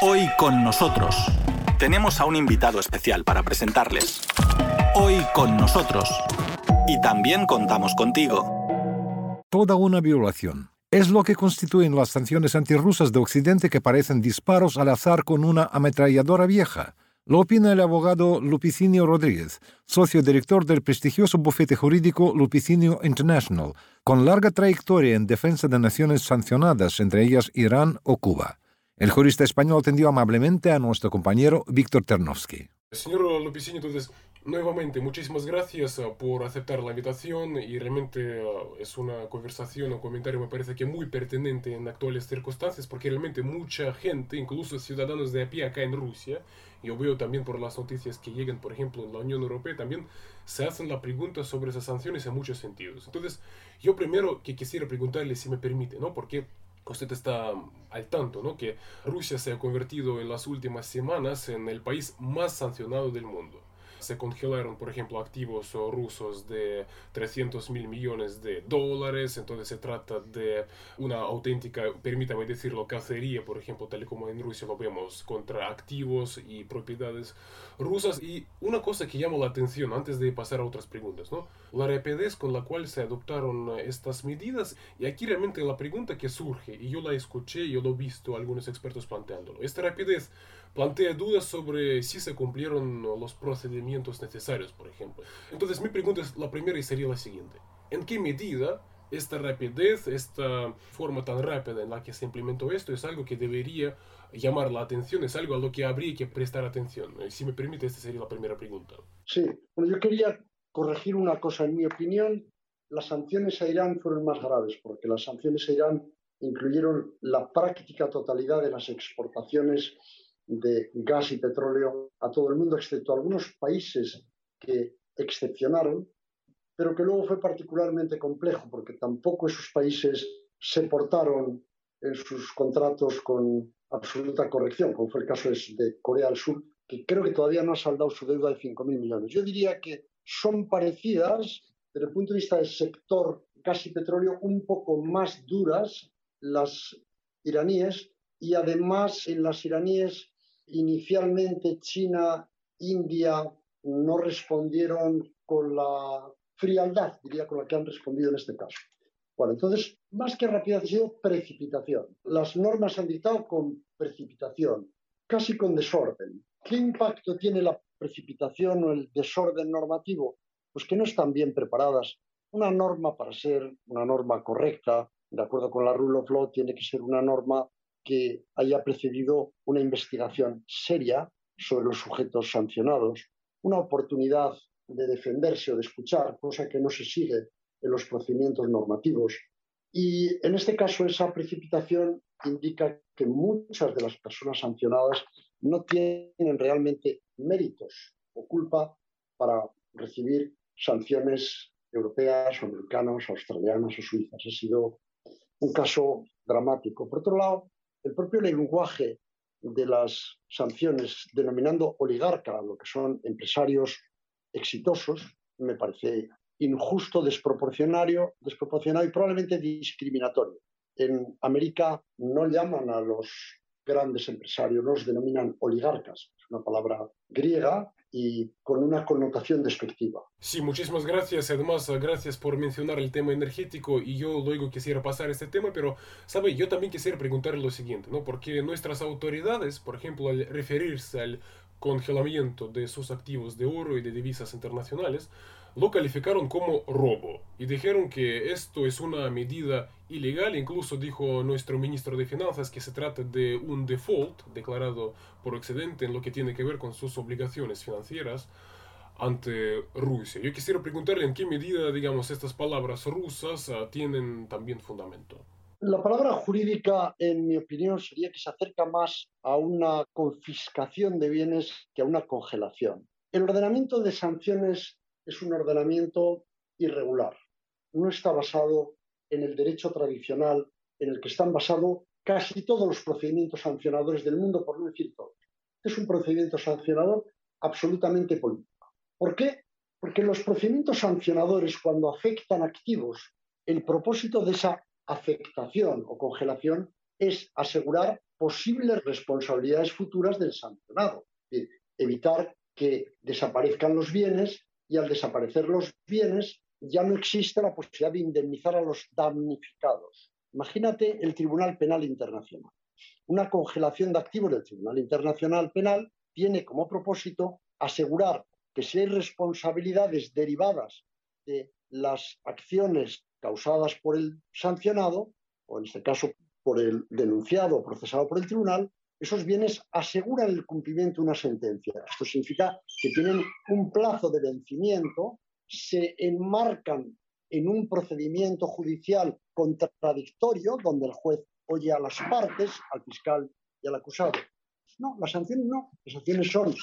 Hoy con nosotros tenemos a un invitado especial para presentarles. Hoy con nosotros. Y también contamos contigo. Toda una violación. Es lo que constituyen las sanciones antirrusas de Occidente que parecen disparos al azar con una ametralladora vieja. Lo opina el abogado Lupicinio Rodríguez, socio director del prestigioso bufete jurídico Lupicinio International, con larga trayectoria en defensa de naciones sancionadas, entre ellas Irán o Cuba. El jurista español atendió amablemente a nuestro compañero Víctor Ternovsky. Señor Lupicinio, entonces, nuevamente, muchísimas gracias uh, por aceptar la invitación y realmente uh, es una conversación, un comentario, me parece que muy pertinente en actuales circunstancias porque realmente mucha gente, incluso ciudadanos de a pie acá en Rusia, yo veo también por las noticias que llegan, por ejemplo, en la Unión Europea, también se hacen la pregunta sobre esas sanciones en muchos sentidos. Entonces, yo primero que quisiera preguntarle si me permite, ¿no? Porque usted está al tanto, ¿no? Que Rusia se ha convertido en las últimas semanas en el país más sancionado del mundo se congelaron, por ejemplo, activos rusos de 300 mil millones de dólares, entonces se trata de una auténtica, permítame decirlo, cacería, por ejemplo, tal como en Rusia lo vemos, contra activos y propiedades rusas. Y una cosa que llama la atención antes de pasar a otras preguntas, ¿no? La rapidez con la cual se adoptaron estas medidas, y aquí realmente la pregunta que surge, y yo la escuché, yo lo he visto algunos expertos planteándolo, esta rapidez plantea dudas sobre si se cumplieron los procedimientos necesarios, por ejemplo. Entonces mi pregunta es la primera y sería la siguiente. ¿En qué medida esta rapidez, esta forma tan rápida en la que se implementó esto es algo que debería llamar la atención, es algo a lo que habría que prestar atención? Eh, si me permite, esta sería la primera pregunta. Sí, bueno, yo quería corregir una cosa. En mi opinión, las sanciones a Irán fueron más graves, porque las sanciones a Irán incluyeron la práctica totalidad de las exportaciones de gas y petróleo a todo el mundo, excepto algunos países que excepcionaron, pero que luego fue particularmente complejo porque tampoco esos países se portaron en sus contratos con absoluta corrección, como fue el caso de Corea del Sur, que creo que todavía no ha saldado su deuda de 5.000 millones. Yo diría que son parecidas desde el punto de vista del sector gas y petróleo, un poco más duras las iraníes y además en las iraníes Inicialmente China, India no respondieron con la frialdad, diría, con la que han respondido en este caso. Bueno, entonces, más que rapidez ha sido precipitación. Las normas han dictado con precipitación, casi con desorden. ¿Qué impacto tiene la precipitación o el desorden normativo? Pues que no están bien preparadas. Una norma, para ser una norma correcta, de acuerdo con la Rule of Law, tiene que ser una norma que haya precedido una investigación seria sobre los sujetos sancionados, una oportunidad de defenderse o de escuchar, cosa que no se sigue en los procedimientos normativos. Y en este caso esa precipitación indica que muchas de las personas sancionadas no tienen realmente méritos o culpa para recibir sanciones europeas americanas, australianas o suizas. Ha sido un caso dramático. Por otro lado, el propio lenguaje de las sanciones, denominando oligarca a lo que son empresarios exitosos, me parece injusto, desproporcionario, desproporcionado y probablemente discriminatorio. En América no llaman a los grandes empresarios, los denominan oligarcas. Es una palabra griega y con una connotación despectiva. Sí, muchísimas gracias. Además, gracias por mencionar el tema energético y yo luego quisiera pasar a este tema, pero, ¿sabe? Yo también quisiera preguntarle lo siguiente, ¿no? Porque nuestras autoridades, por ejemplo, al referirse al congelamiento de sus activos de oro y de divisas internacionales, lo calificaron como robo y dijeron que esto es una medida ilegal. Incluso dijo nuestro ministro de Finanzas que se trata de un default declarado por Occidente en lo que tiene que ver con sus obligaciones financieras ante Rusia. Yo quisiera preguntarle en qué medida, digamos, estas palabras rusas ah, tienen también fundamento. La palabra jurídica, en mi opinión, sería que se acerca más a una confiscación de bienes que a una congelación. El ordenamiento de sanciones es un ordenamiento irregular. No está basado en el derecho tradicional en el que están basados casi todos los procedimientos sancionadores del mundo, por no decir todos. Es un procedimiento sancionador absolutamente político. ¿Por qué? Porque los procedimientos sancionadores, cuando afectan activos, el propósito de esa afectación o congelación es asegurar posibles responsabilidades futuras del sancionado. evitar que desaparezcan los bienes y al desaparecer los bienes ya no existe la posibilidad de indemnizar a los damnificados. Imagínate el Tribunal Penal Internacional. Una congelación de activos del Tribunal Internacional Penal tiene como propósito asegurar que si hay responsabilidades derivadas de las acciones causadas por el sancionado, o en este caso por el denunciado o procesado por el tribunal, esos bienes aseguran el cumplimiento de una sentencia. Esto significa que tienen un plazo de vencimiento, se enmarcan en un procedimiento judicial contradictorio, donde el juez oye a las partes, al fiscal y al acusado. No, las sanciones no. Las sanciones son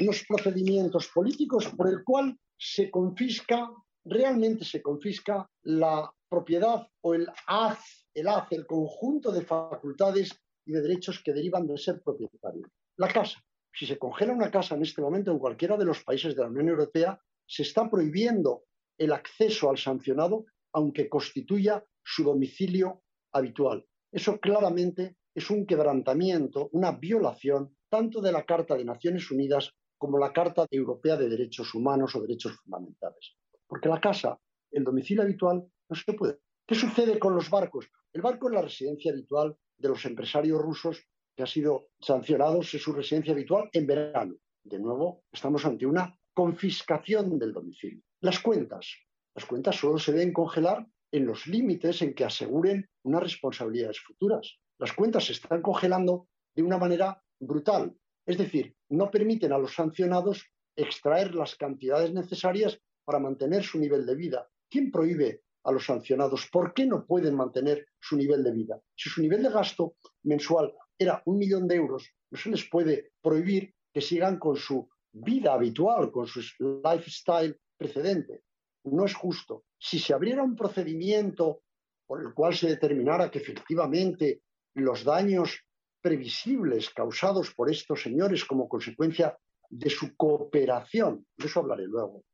unos procedimientos políticos por el cual se confisca, realmente se confisca la propiedad o el haz, el haz, el conjunto de facultades y de derechos que derivan de ser propietario. La casa. Si se congela una casa en este momento en cualquiera de los países de la Unión Europea, se está prohibiendo el acceso al sancionado aunque constituya su domicilio habitual. Eso claramente es un quebrantamiento, una violación tanto de la Carta de Naciones Unidas como la Carta Europea de Derechos Humanos o Derechos Fundamentales. Porque la casa, el domicilio habitual, no se puede. ¿Qué sucede con los barcos? El barco es la residencia habitual de los empresarios rusos que ha sido sancionados en su residencia habitual en verano. De nuevo, estamos ante una confiscación del domicilio. Las cuentas. Las cuentas solo se deben congelar en los límites en que aseguren unas responsabilidades futuras. Las cuentas se están congelando de una manera brutal. Es decir, no permiten a los sancionados extraer las cantidades necesarias para mantener su nivel de vida. ¿Quién prohíbe a los sancionados por qué no pueden mantener su nivel de vida? Si su nivel de gasto mensual era un millón de euros, no se les puede prohibir que sigan con su vida habitual, con su lifestyle precedente no es justo. Si se abriera un procedimiento por el cual se determinara que efectivamente los daños previsibles causados por estos señores como consecuencia de su cooperación, de eso hablaré luego,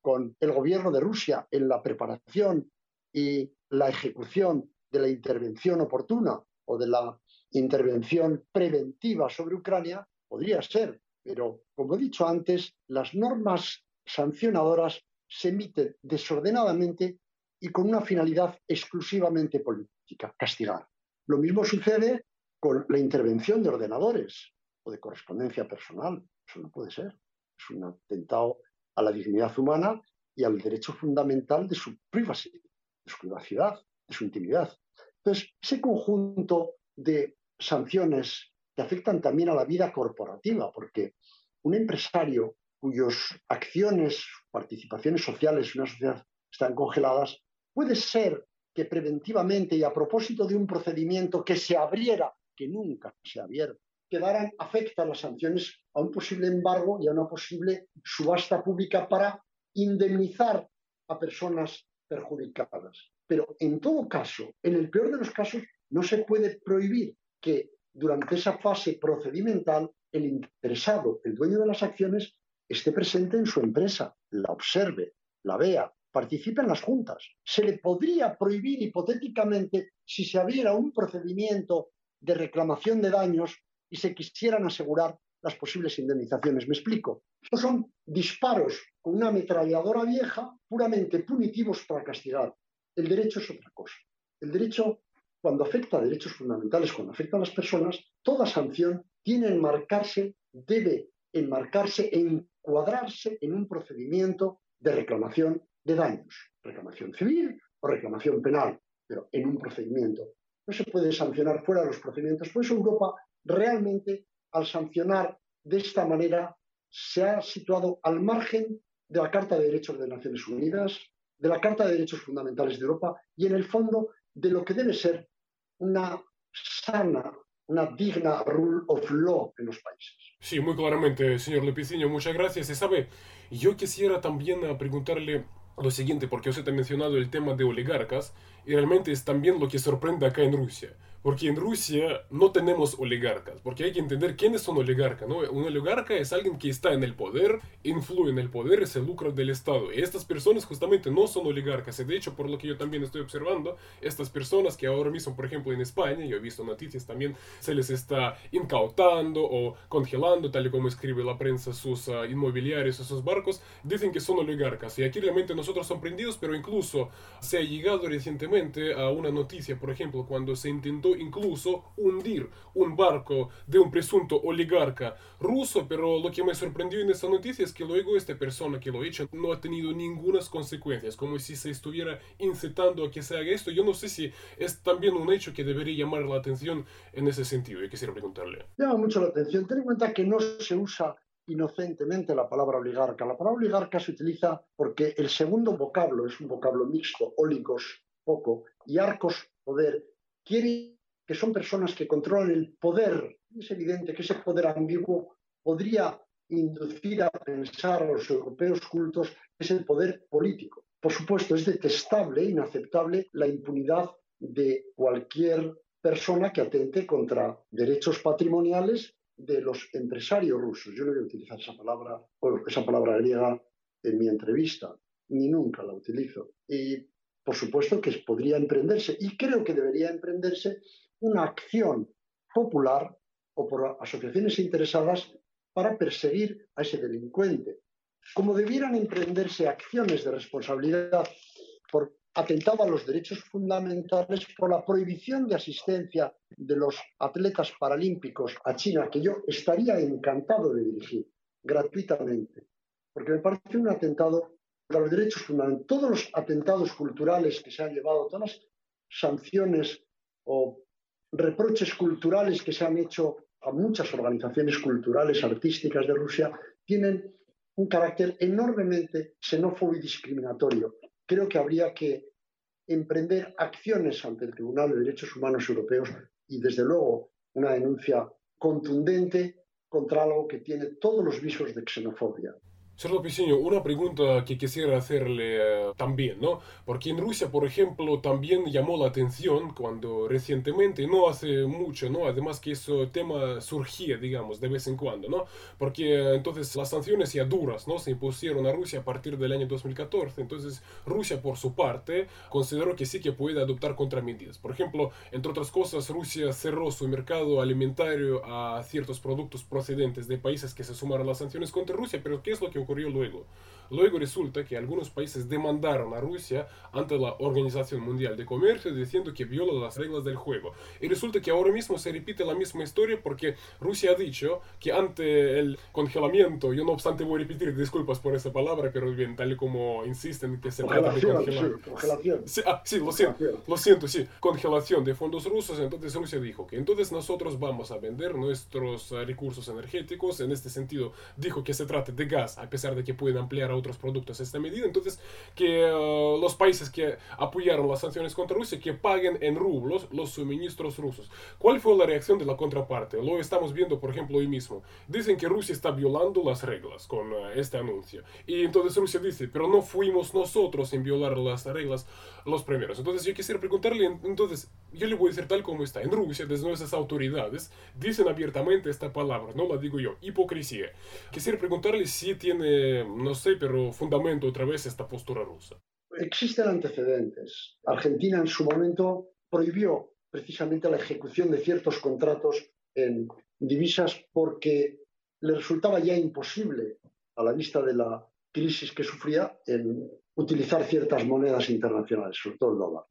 con el gobierno de Rusia en la preparación y la ejecución de la intervención oportuna o de la intervención preventiva sobre Ucrania, podría ser, pero como he dicho antes, las normas sancionadoras se emite desordenadamente y con una finalidad exclusivamente política, castigar. Lo mismo sucede con la intervención de ordenadores o de correspondencia personal. Eso no puede ser. Es un atentado a la dignidad humana y al derecho fundamental de su privacy, de su privacidad, de su intimidad. Entonces, ese conjunto de sanciones que afectan también a la vida corporativa, porque un empresario cuyas acciones, participaciones sociales en una sociedad están congeladas, puede ser que preventivamente y a propósito de un procedimiento que se abriera, que nunca se abierto, quedaran afectas las sanciones a un posible embargo y a una posible subasta pública para indemnizar a personas perjudicadas. Pero en todo caso, en el peor de los casos, no se puede prohibir que durante esa fase procedimental el interesado, el dueño de las acciones, esté presente en su empresa, la observe, la vea, participe en las juntas. Se le podría prohibir hipotéticamente si se abriera un procedimiento de reclamación de daños y se quisieran asegurar las posibles indemnizaciones. Me explico. Estos son disparos con una ametralladora vieja puramente punitivos para castigar. El derecho es otra cosa. El derecho, cuando afecta a derechos fundamentales, cuando afecta a las personas, toda sanción tiene enmarcarse, debe enmarcarse en cuadrarse en un procedimiento de reclamación de daños, reclamación civil o reclamación penal, pero en un procedimiento. No se puede sancionar fuera de los procedimientos. Por eso Europa realmente, al sancionar de esta manera, se ha situado al margen de la Carta de Derechos de Naciones Unidas, de la Carta de Derechos Fundamentales de Europa y, en el fondo, de lo que debe ser una sana una digna rule of law en los países. Sí, muy claramente, señor Lepicinho, muchas gracias. Y sabe, yo quisiera también ah, preguntarle lo siguiente, porque usted ha mencionado el tema de oligarcas, y realmente es también lo que sorprende acá en Rusia. Porque en Rusia no tenemos oligarcas, porque hay que entender quiénes son oligarcas, ¿no? Un oligarca es alguien que está en el poder, influye en el poder y se lucra del Estado. Y estas personas justamente no son oligarcas. Y de hecho, por lo que yo también estoy observando, estas personas que ahora mismo, por ejemplo, en España, yo he visto noticias también, se les está incautando o congelando, tal y como escribe la prensa, sus uh, inmobiliarios o sus barcos, dicen que son oligarcas. Y aquí realmente nosotros sorprendidos, pero incluso se ha llegado recientemente a una noticia, por ejemplo, cuando se intentó incluso hundir un barco de un presunto oligarca ruso, pero lo que me sorprendió en esta noticia es que luego esta persona que lo ha hecho no ha tenido ninguna consecuencias, como si se estuviera incitando a que se haga esto. Yo no sé si es también un hecho que debería llamar la atención en ese sentido, y quisiera preguntarle. Llama mucho la atención. Ten en cuenta que no se usa inocentemente la palabra oligarca. La palabra oligarca se utiliza porque el segundo vocablo es un vocablo mixto, ólicos, poco, y arcos, poder, quiere que son personas que controlan el poder. Es evidente que ese poder ambiguo podría inducir a pensar a los europeos cultos es el poder político. Por supuesto, es detestable, inaceptable la impunidad de cualquier persona que atente contra derechos patrimoniales de los empresarios rusos. Yo no voy a utilizar esa palabra, esa palabra griega en mi entrevista, ni nunca la utilizo. Y por supuesto que podría emprenderse, y creo que debería emprenderse una acción popular o por asociaciones interesadas para perseguir a ese delincuente. Como debieran emprenderse acciones de responsabilidad por atentado a los derechos fundamentales por la prohibición de asistencia de los atletas paralímpicos a China, que yo estaría encantado de dirigir gratuitamente, porque me parece un atentado a los derechos fundamentales. Todos los atentados culturales que se han llevado, todas las sanciones o reproches culturales que se han hecho a muchas organizaciones culturales, artísticas de Rusia, tienen un carácter enormemente xenófobo y discriminatorio. Creo que habría que emprender acciones ante el Tribunal de Derechos Humanos Europeos y, desde luego, una denuncia contundente contra algo que tiene todos los visos de xenofobia. Señor Piseño, una pregunta que quisiera hacerle eh, también, ¿no? Porque en Rusia, por ejemplo, también llamó la atención cuando recientemente, no hace mucho, ¿no? Además que ese tema surgía, digamos, de vez en cuando, ¿no? Porque eh, entonces las sanciones ya duras, ¿no? Se impusieron a Rusia a partir del año 2014. Entonces Rusia, por su parte, consideró que sí que puede adoptar contramedidas. Por ejemplo, entre otras cosas, Rusia cerró su mercado alimentario a ciertos productos procedentes de países que se sumaron a las sanciones contra Rusia. Pero ¿qué es lo que ocurrió luego. Luego resulta que algunos países demandaron a Rusia ante la Organización Mundial de Comercio diciendo que viola las reglas del juego. Y resulta que ahora mismo se repite la misma historia porque Rusia ha dicho que ante el congelamiento, yo no obstante voy a repetir, disculpas por esa palabra, pero bien, tal y como insisten que se trata de. Sí, congelación. Sí, ah, sí, lo siento, lo siento, sí, congelación de fondos rusos, entonces Rusia dijo que entonces nosotros vamos a vender nuestros eh, recursos energéticos, en este sentido dijo que se trata de gas, a pesar de que pueden ampliar a otros productos esta medida. Entonces, que uh, los países que apoyaron las sanciones contra Rusia, que paguen en rublos los suministros rusos. ¿Cuál fue la reacción de la contraparte? Lo estamos viendo, por ejemplo, hoy mismo. Dicen que Rusia está violando las reglas con uh, este anuncio. Y entonces Rusia dice, pero no fuimos nosotros en violar las reglas los primeros. Entonces yo quisiera preguntarle, entonces, yo le voy a decir tal como está. En Rusia, desde nuestras autoridades, dicen abiertamente esta palabra, no la digo yo, hipocresía. Quisiera preguntarle si tiene, no sé, pero fundamento otra vez esta postura rusa. Existen antecedentes. Argentina en su momento prohibió precisamente la ejecución de ciertos contratos en divisas porque le resultaba ya imposible, a la vista de la crisis que sufría, utilizar ciertas monedas internacionales, sobre todo el dólar.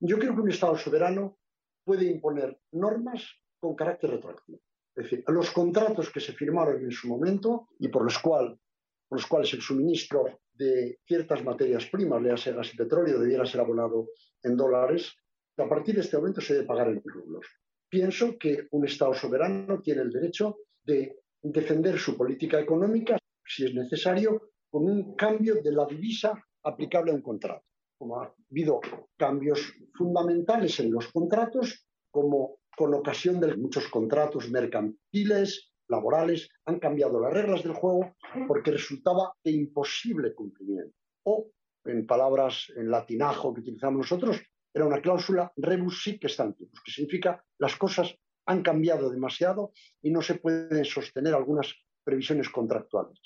Yo creo que un Estado soberano puede imponer normas con carácter retroactivo. Es decir, los contratos que se firmaron en su momento y por los, cual, por los cuales el suministro de ciertas materias primas, le hace gas y petróleo, debiera ser abonado en dólares, a partir de este momento se debe pagar en rublos. Pienso que un Estado soberano tiene el derecho de defender su política económica, si es necesario, con un cambio de la divisa aplicable a un contrato. Como ha habido cambios fundamentales en los contratos, como con ocasión de muchos contratos mercantiles, laborales, han cambiado las reglas del juego porque resultaba de imposible cumplimiento. O, en palabras en latinajo que utilizamos nosotros, era una cláusula rebus sic stantibus, que significa las cosas han cambiado demasiado y no se pueden sostener algunas previsiones contractuales.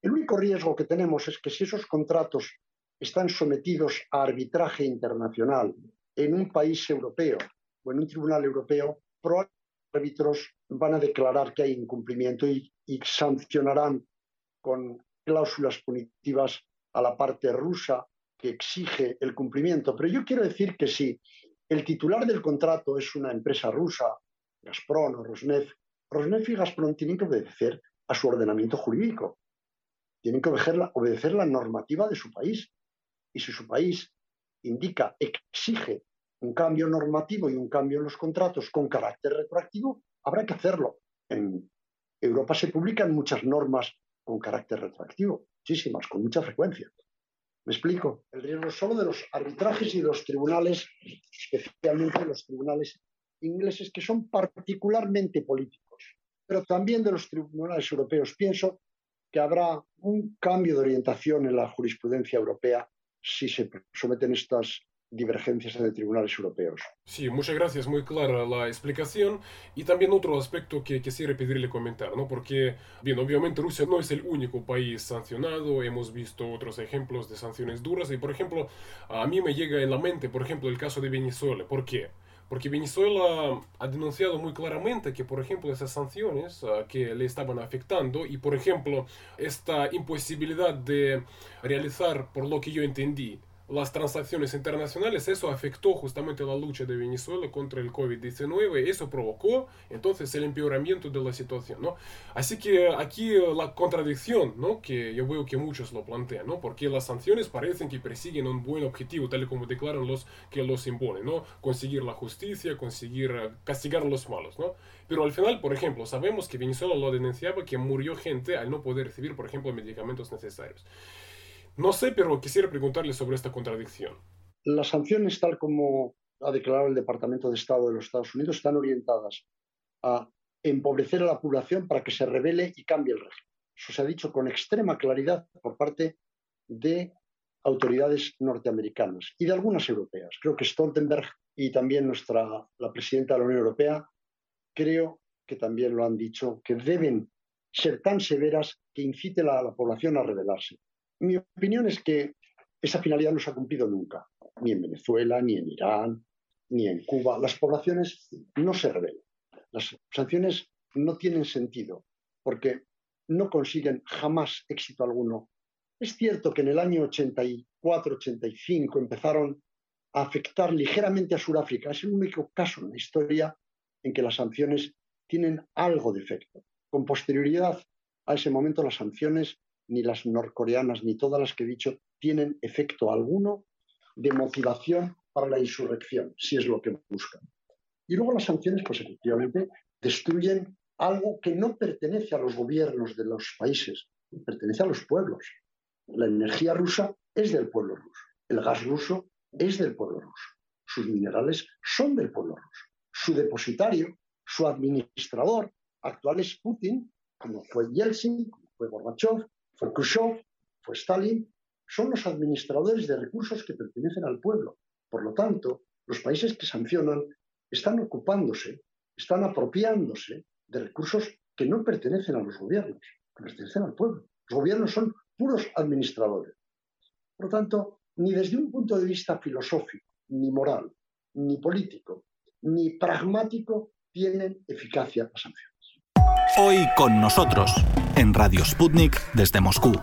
El único riesgo que tenemos es que si esos contratos están sometidos a arbitraje internacional en un país europeo o en un tribunal europeo, probablemente árbitros van a declarar que hay incumplimiento y, y sancionarán con cláusulas punitivas a la parte rusa que exige el cumplimiento. Pero yo quiero decir que si el titular del contrato es una empresa rusa, Gazprom o Rosneft, Rosneft y Gazprom tienen que obedecer a su ordenamiento jurídico, tienen que obedecer la, obedecer la normativa de su país. Y si su país indica, exige un cambio normativo y un cambio en los contratos con carácter retroactivo, habrá que hacerlo. En Europa se publican muchas normas con carácter retroactivo, muchísimas, con mucha frecuencia. ¿Me explico? El riesgo solo de los arbitrajes y de los tribunales, especialmente los tribunales ingleses, que son particularmente políticos, pero también de los tribunales europeos. Pienso que habrá un cambio de orientación en la jurisprudencia europea si se someten estas divergencias de tribunales europeos. Sí, muchas gracias, muy clara la explicación. Y también otro aspecto que quisiera pedirle comentar, ¿no? Porque, bien, obviamente Rusia no es el único país sancionado, hemos visto otros ejemplos de sanciones duras y, por ejemplo, a mí me llega en la mente, por ejemplo, el caso de Venezuela. ¿Por qué? Porque Venezuela ha denunciado muy claramente que, por ejemplo, esas sanciones uh, que le estaban afectando y, por ejemplo, esta imposibilidad de realizar, por lo que yo entendí, las transacciones internacionales, eso afectó justamente la lucha de Venezuela contra el COVID-19, eso provocó entonces el empeoramiento de la situación, ¿no? Así que aquí la contradicción, ¿no? Que yo veo que muchos lo plantean, ¿no? Porque las sanciones parecen que persiguen un buen objetivo, tal y como declaran los que los imponen, ¿no? Conseguir la justicia, conseguir eh, castigar a los malos, ¿no? Pero al final, por ejemplo, sabemos que Venezuela lo denunciaba que murió gente al no poder recibir, por ejemplo, medicamentos necesarios. No sé, pero quisiera preguntarle sobre esta contradicción. Las sanciones, tal como ha declarado el Departamento de Estado de los Estados Unidos, están orientadas a empobrecer a la población para que se revele y cambie el régimen. Eso se ha dicho con extrema claridad por parte de autoridades norteamericanas y de algunas europeas. Creo que Stoltenberg y también nuestra, la presidenta de la Unión Europea, creo que también lo han dicho, que deben ser tan severas que inciten a la población a rebelarse. Mi opinión es que esa finalidad no se ha cumplido nunca, ni en Venezuela, ni en Irán, ni en Cuba. Las poblaciones no se rebelan. Las sanciones no tienen sentido porque no consiguen jamás éxito alguno. Es cierto que en el año 84-85 empezaron a afectar ligeramente a Sudáfrica. Es el único caso en la historia en que las sanciones tienen algo de efecto. Con posterioridad a ese momento las sanciones ni las norcoreanas, ni todas las que he dicho, tienen efecto alguno de motivación para la insurrección, si es lo que buscan. Y luego las sanciones, pues efectivamente, destruyen algo que no pertenece a los gobiernos de los países, pertenece a los pueblos. La energía rusa es del pueblo ruso, el gas ruso es del pueblo ruso, sus minerales son del pueblo ruso, su depositario, su administrador actual es Putin, como fue Yeltsin, como fue Gorbachev, fue Khrushchev, fue Stalin, son los administradores de recursos que pertenecen al pueblo. Por lo tanto, los países que sancionan están ocupándose, están apropiándose de recursos que no pertenecen a los gobiernos, que pertenecen al pueblo. Los gobiernos son puros administradores. Por lo tanto, ni desde un punto de vista filosófico, ni moral, ni político, ni pragmático, tienen eficacia las sanciones. Hoy con nosotros, en Radio Sputnik desde Moscú.